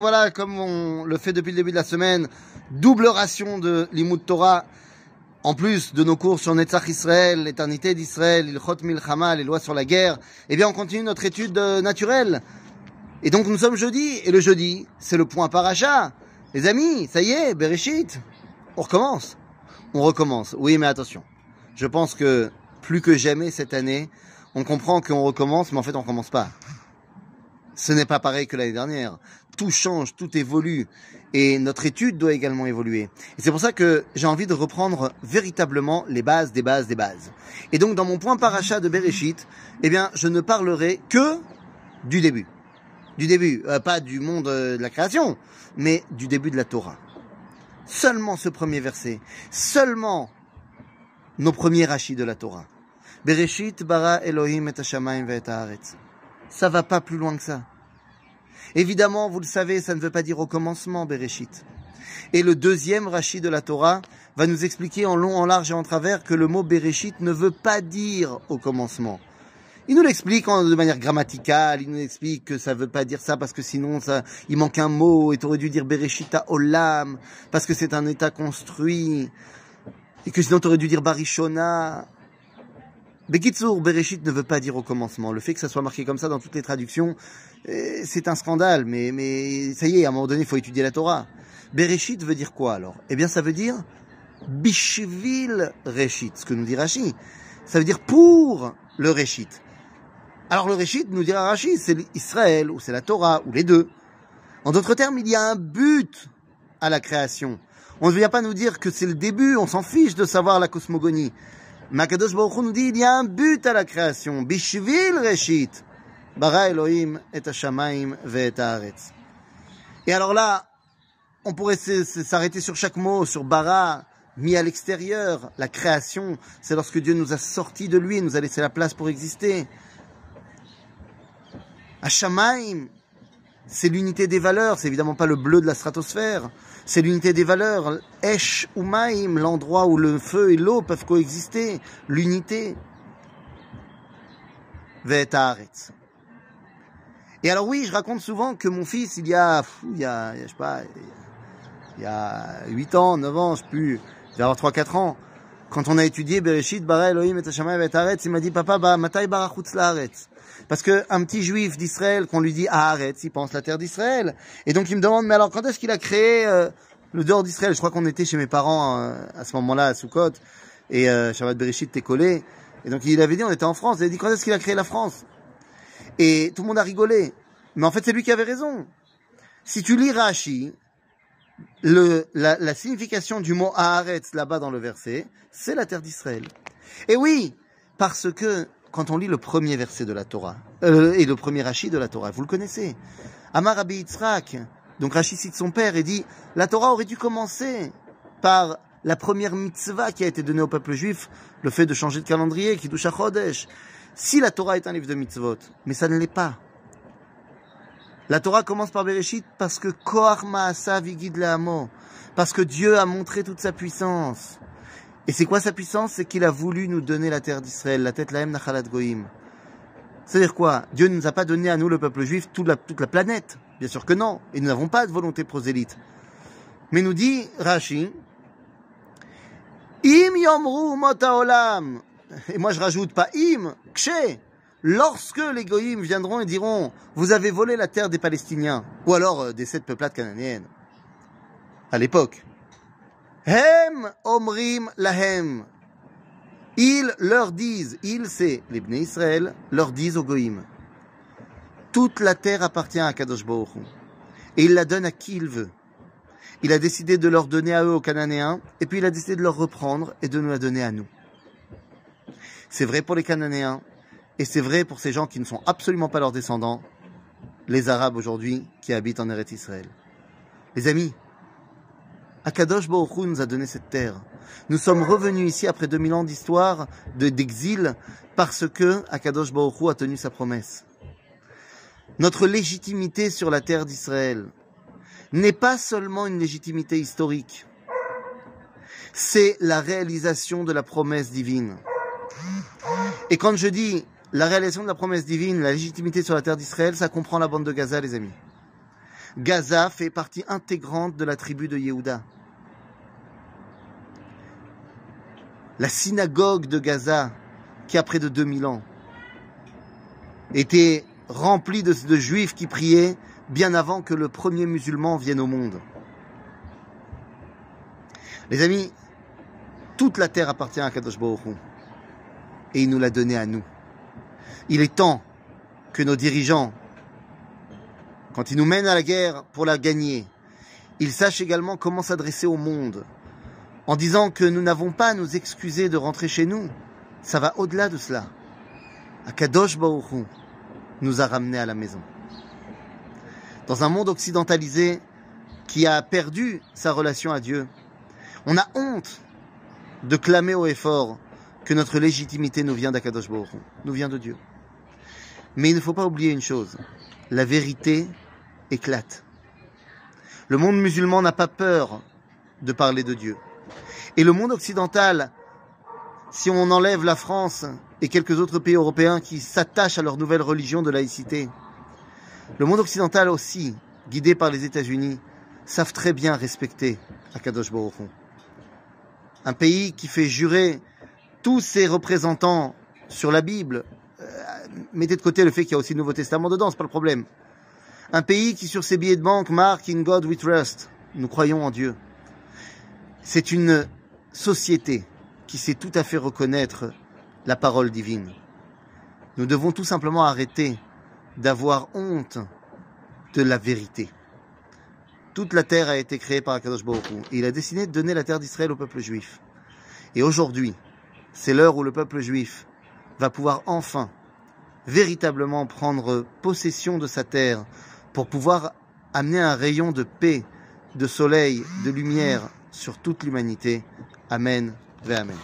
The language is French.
Voilà, comme on le fait depuis le début de la semaine, double ration de l'Imout Torah, en plus de nos cours sur Netzach Israël, l'éternité d'Israël, Ilchot Milchama, les lois sur la guerre, eh bien on continue notre étude euh, naturelle. Et donc nous sommes jeudi, et le jeudi, c'est le point paracha. Les amis, ça y est, Bereshit, on recommence. On recommence, oui mais attention. Je pense que plus que jamais cette année, on comprend qu'on recommence, mais en fait on recommence pas. Ce n'est pas pareil que l'année dernière. Tout change, tout évolue. Et notre étude doit également évoluer. Et c'est pour ça que j'ai envie de reprendre véritablement les bases des bases des bases. Et donc, dans mon point paracha de Bereshit, eh bien, je ne parlerai que du début. Du début, euh, pas du monde euh, de la création, mais du début de la Torah. Seulement ce premier verset, seulement nos premiers rachis de la Torah. Bereshit bara Elohim et. Ça va pas plus loin que ça. Évidemment, vous le savez, ça ne veut pas dire au commencement, Bereshit. Et le deuxième Rashi de la Torah va nous expliquer en long, en large et en travers que le mot Bereshit ne veut pas dire au commencement. Il nous l'explique de manière grammaticale, il nous explique que ça veut pas dire ça parce que sinon ça, il manque un mot et aurais dû dire Bereshita Olam parce que c'est un état construit et que sinon aurais dû dire Barishona Bekitsur, Bereshit ne veut pas dire au commencement. Le fait que ça soit marqué comme ça dans toutes les traductions, euh, c'est un scandale, mais, mais ça y est, à un moment donné, il faut étudier la Torah. Bereshit veut dire quoi alors? Eh bien, ça veut dire Bishvil Reshit, ce que nous dit Rashi. Ça veut dire pour le Reshit. Alors le Reshit, nous dira Rashi, c'est Israël, ou c'est la Torah, ou les deux. En d'autres termes, il y a un but à la création. On ne vient pas nous dire que c'est le début, on s'en fiche de savoir la cosmogonie. Makadosh Baruch nous dit, il y a un but à la création. Bishvil Reshit. Bara Elohim et Hashamaim ve haaretz. Et alors là, on pourrait s'arrêter sur chaque mot, sur bara, mis à l'extérieur. La création, c'est lorsque Dieu nous a sortis de lui, nous a laissé la place pour exister. Hashamaim, c'est l'unité des valeurs, c'est évidemment pas le bleu de la stratosphère, c'est l'unité des valeurs. Esh ou l'endroit où le feu et l'eau peuvent coexister, l'unité. Et alors oui, je raconte souvent que mon fils, il y a, il il y a 8 ans, 9 ans, je sais plus, il avoir 3-4 ans, quand on a étudié Bereshit, Bara Elohim et Hashamayim et il m'a dit, papa, bah, matai barachutz laaretz. Parce que un petit juif d'Israël, qu'on lui dit Haaretz, il pense la terre d'Israël. Et donc il me demande, mais alors quand est-ce qu'il a créé euh, le dehors d'Israël? Je crois qu'on était chez mes parents euh, à ce moment-là, à Sukkot, et euh, Shabbat Bereshit était collé. Et donc il avait dit, on était en France, il a dit, quand est-ce qu'il a créé la France? Et tout le monde a rigolé. Mais en fait, c'est lui qui avait raison. Si tu lis Rashi, la, signification du mot Haaretz là-bas dans le verset, c'est la terre d'Israël. Et oui, parce que quand on lit le premier verset de la Torah, euh, et le premier Rashi de la Torah, vous le connaissez. Amar Rabbi donc Rashi cite son père et dit, la Torah aurait dû commencer par la première mitzvah qui a été donnée au peuple juif, le fait de changer de calendrier, qui touche à Chodesh. Si la Torah est un livre de mitzvot, mais ça ne l'est pas. La Torah commence par Bereshit parce que Koach Maasa Vigid parce que Dieu a montré toute sa puissance. Et c'est quoi sa puissance? C'est qu'il a voulu nous donner la terre d'Israël, la tête Lahem Nachalat Goïm. C'est-à-dire quoi? Dieu ne nous a pas donné à nous, le peuple juif, toute la, toute la planète. Bien sûr que non. Et nous n'avons pas de volonté prosélyte. Mais nous dit Rashi, Im yomru olam. Et moi je rajoute pas im, kshe lorsque les goyim viendront et diront vous avez volé la terre des Palestiniens ou alors euh, des sept peuplades cananéennes à l'époque. Hem omrim lahem. Ils leur disent, ils c'est les Bnei Israël, leur disent aux goyim. Toute la terre appartient à Kadosh et il la donne à qui il veut. Il a décidé de leur donner à eux aux Cananéens et puis il a décidé de leur reprendre et de nous la donner à nous. C'est vrai pour les Cananéens, et c'est vrai pour ces gens qui ne sont absolument pas leurs descendants, les Arabes aujourd'hui qui habitent en Eretz Israël. Les amis, Akadosh Baruch nous a donné cette terre. Nous sommes revenus ici après 2000 ans d'histoire, d'exil, parce que Akadosh Baruch a tenu sa promesse. Notre légitimité sur la terre d'Israël n'est pas seulement une légitimité historique, c'est la réalisation de la promesse divine. Et quand je dis la réalisation de la promesse divine, la légitimité sur la terre d'Israël, ça comprend la bande de Gaza, les amis. Gaza fait partie intégrante de la tribu de Yehuda. La synagogue de Gaza, qui a près de 2000 ans, était remplie de, juifs qui priaient bien avant que le premier musulman vienne au monde. Les amis, toute la terre appartient à Kadosh Baruch et il nous l'a donnée à nous. Il est temps que nos dirigeants, quand ils nous mènent à la guerre pour la gagner, ils sachent également comment s'adresser au monde, en disant que nous n'avons pas à nous excuser de rentrer chez nous. Ça va au-delà de cela. Akadosh Hu nous a ramenés à la maison. Dans un monde occidentalisé qui a perdu sa relation à Dieu, on a honte de clamer au effort que notre légitimité nous vient d'Akadosh Baruch nous vient de Dieu. Mais il ne faut pas oublier une chose, la vérité éclate. Le monde musulman n'a pas peur de parler de Dieu. Et le monde occidental, si on enlève la France et quelques autres pays européens qui s'attachent à leur nouvelle religion de laïcité, le monde occidental aussi, guidé par les États-Unis, savent très bien respecter Akadosh Baruch. Un pays qui fait jurer tous ses représentants sur la Bible, euh, mettez de côté le fait qu'il y a aussi le Nouveau Testament dedans, c'est pas le problème. Un pays qui sur ses billets de banque marque In God we trust, nous croyons en Dieu. C'est une société qui sait tout à fait reconnaître la parole divine. Nous devons tout simplement arrêter d'avoir honte de la vérité. Toute la terre a été créée par Akadosh Baruch il a décidé de donner la terre d'Israël au peuple juif. Et aujourd'hui, c'est l'heure où le peuple juif va pouvoir enfin véritablement prendre possession de sa terre pour pouvoir amener un rayon de paix, de soleil, de lumière sur toute l'humanité. Amen. Amen.